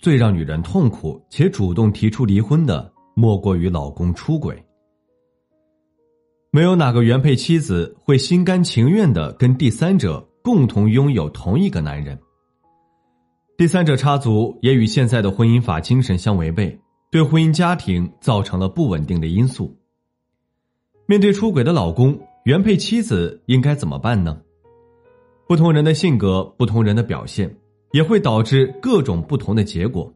最让女人痛苦且主动提出离婚的，莫过于老公出轨。没有哪个原配妻子会心甘情愿的跟第三者共同拥有同一个男人。第三者插足也与现在的婚姻法精神相违背，对婚姻家庭造成了不稳定的因素。面对出轨的老公，原配妻子应该怎么办呢？不同人的性格，不同人的表现。也会导致各种不同的结果。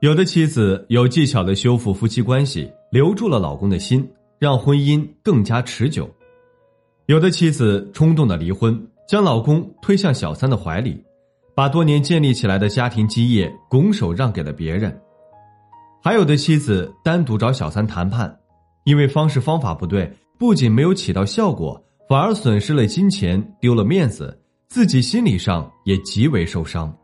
有的妻子有技巧的修复夫妻关系，留住了老公的心，让婚姻更加持久；有的妻子冲动的离婚，将老公推向小三的怀里，把多年建立起来的家庭基业拱手让给了别人；还有的妻子单独找小三谈判，因为方式方法不对，不仅没有起到效果，反而损失了金钱，丢了面子。自己心理上也极为受伤。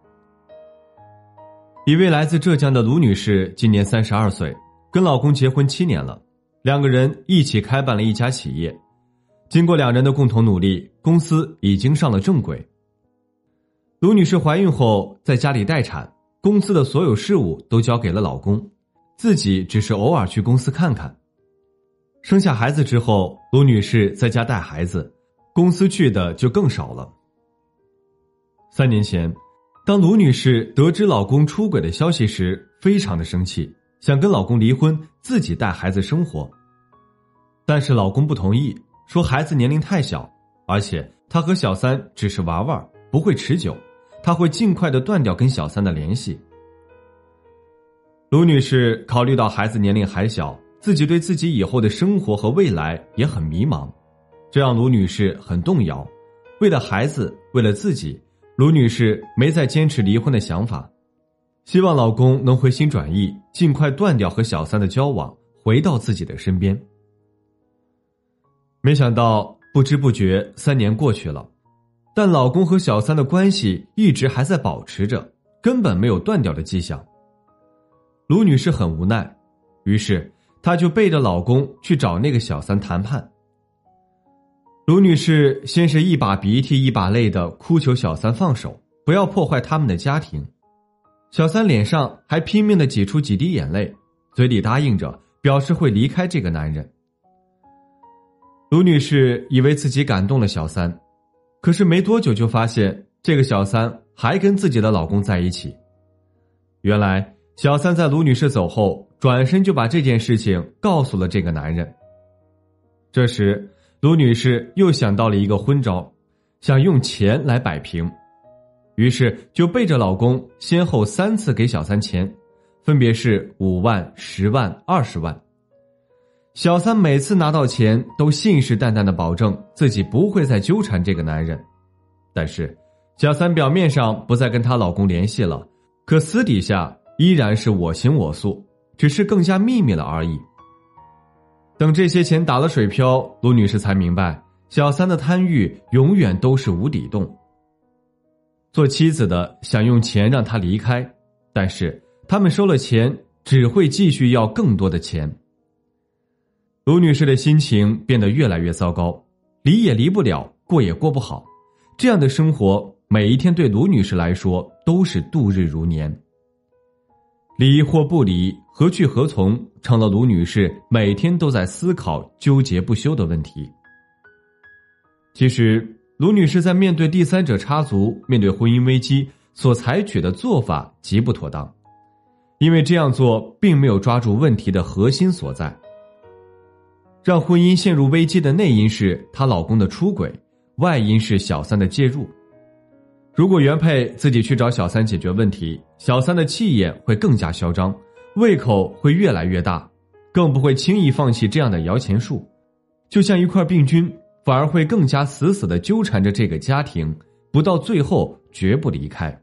一位来自浙江的卢女士今年三十二岁，跟老公结婚七年了，两个人一起开办了一家企业。经过两人的共同努力，公司已经上了正轨。卢女士怀孕后在家里待产，公司的所有事务都交给了老公，自己只是偶尔去公司看看。生下孩子之后，卢女士在家带孩子，公司去的就更少了。三年前，当卢女士得知老公出轨的消息时，非常的生气，想跟老公离婚，自己带孩子生活。但是老公不同意，说孩子年龄太小，而且他和小三只是玩玩，不会持久，他会尽快的断掉跟小三的联系。卢女士考虑到孩子年龄还小，自己对自己以后的生活和未来也很迷茫，这让卢女士很动摇。为了孩子，为了自己。卢女士没再坚持离婚的想法，希望老公能回心转意，尽快断掉和小三的交往，回到自己的身边。没想到不知不觉三年过去了，但老公和小三的关系一直还在保持着，根本没有断掉的迹象。卢女士很无奈，于是她就背着老公去找那个小三谈判。卢女士先是一把鼻涕一把泪的哭求小三放手，不要破坏他们的家庭。小三脸上还拼命的挤出几滴眼泪，嘴里答应着，表示会离开这个男人。卢女士以为自己感动了小三，可是没多久就发现这个小三还跟自己的老公在一起。原来小三在卢女士走后，转身就把这件事情告诉了这个男人。这时。卢女士又想到了一个昏招，想用钱来摆平，于是就背着老公先后三次给小三钱，分别是五万、十万、二十万。小三每次拿到钱都信誓旦旦的保证自己不会再纠缠这个男人，但是小三表面上不再跟她老公联系了，可私底下依然是我行我素，只是更加秘密了而已。等这些钱打了水漂，卢女士才明白，小三的贪欲永远都是无底洞。做妻子的想用钱让他离开，但是他们收了钱，只会继续要更多的钱。卢女士的心情变得越来越糟糕，离也离不了，过也过不好，这样的生活每一天对卢女士来说都是度日如年。离或不离，何去何从，成了卢女士每天都在思考、纠结不休的问题。其实，卢女士在面对第三者插足、面对婚姻危机所采取的做法极不妥当，因为这样做并没有抓住问题的核心所在。让婚姻陷入危机的内因是她老公的出轨，外因是小三的介入。如果原配自己去找小三解决问题，小三的气焰会更加嚣张，胃口会越来越大，更不会轻易放弃这样的摇钱树，就像一块病菌，反而会更加死死的纠缠着这个家庭，不到最后绝不离开。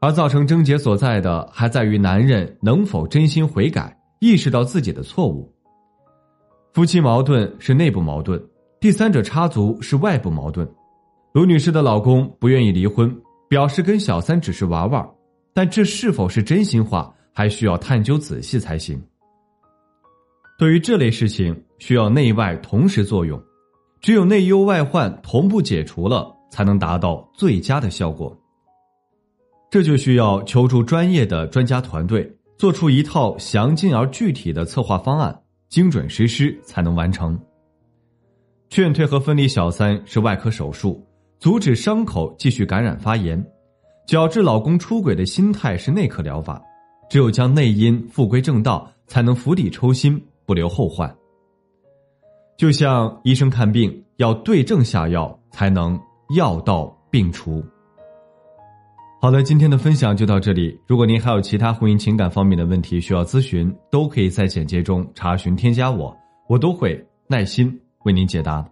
而造成症结所在的，还在于男人能否真心悔改，意识到自己的错误。夫妻矛盾是内部矛盾，第三者插足是外部矛盾。卢女士的老公不愿意离婚，表示跟小三只是玩玩，但这是否是真心话，还需要探究仔细才行。对于这类事情，需要内外同时作用，只有内忧外患同步解除了，才能达到最佳的效果。这就需要求助专业的专家团队，做出一套详尽而具体的策划方案，精准实施才能完成。劝退和分离小三是外科手术，阻止伤口继续感染发炎；矫治老公出轨的心态是内科疗法。只有将内因复归正道，才能釜底抽薪，不留后患。就像医生看病要对症下药，才能药到病除。好的，今天的分享就到这里。如果您还有其他婚姻情感方面的问题需要咨询，都可以在简介中查询添加我，我都会耐心为您解答。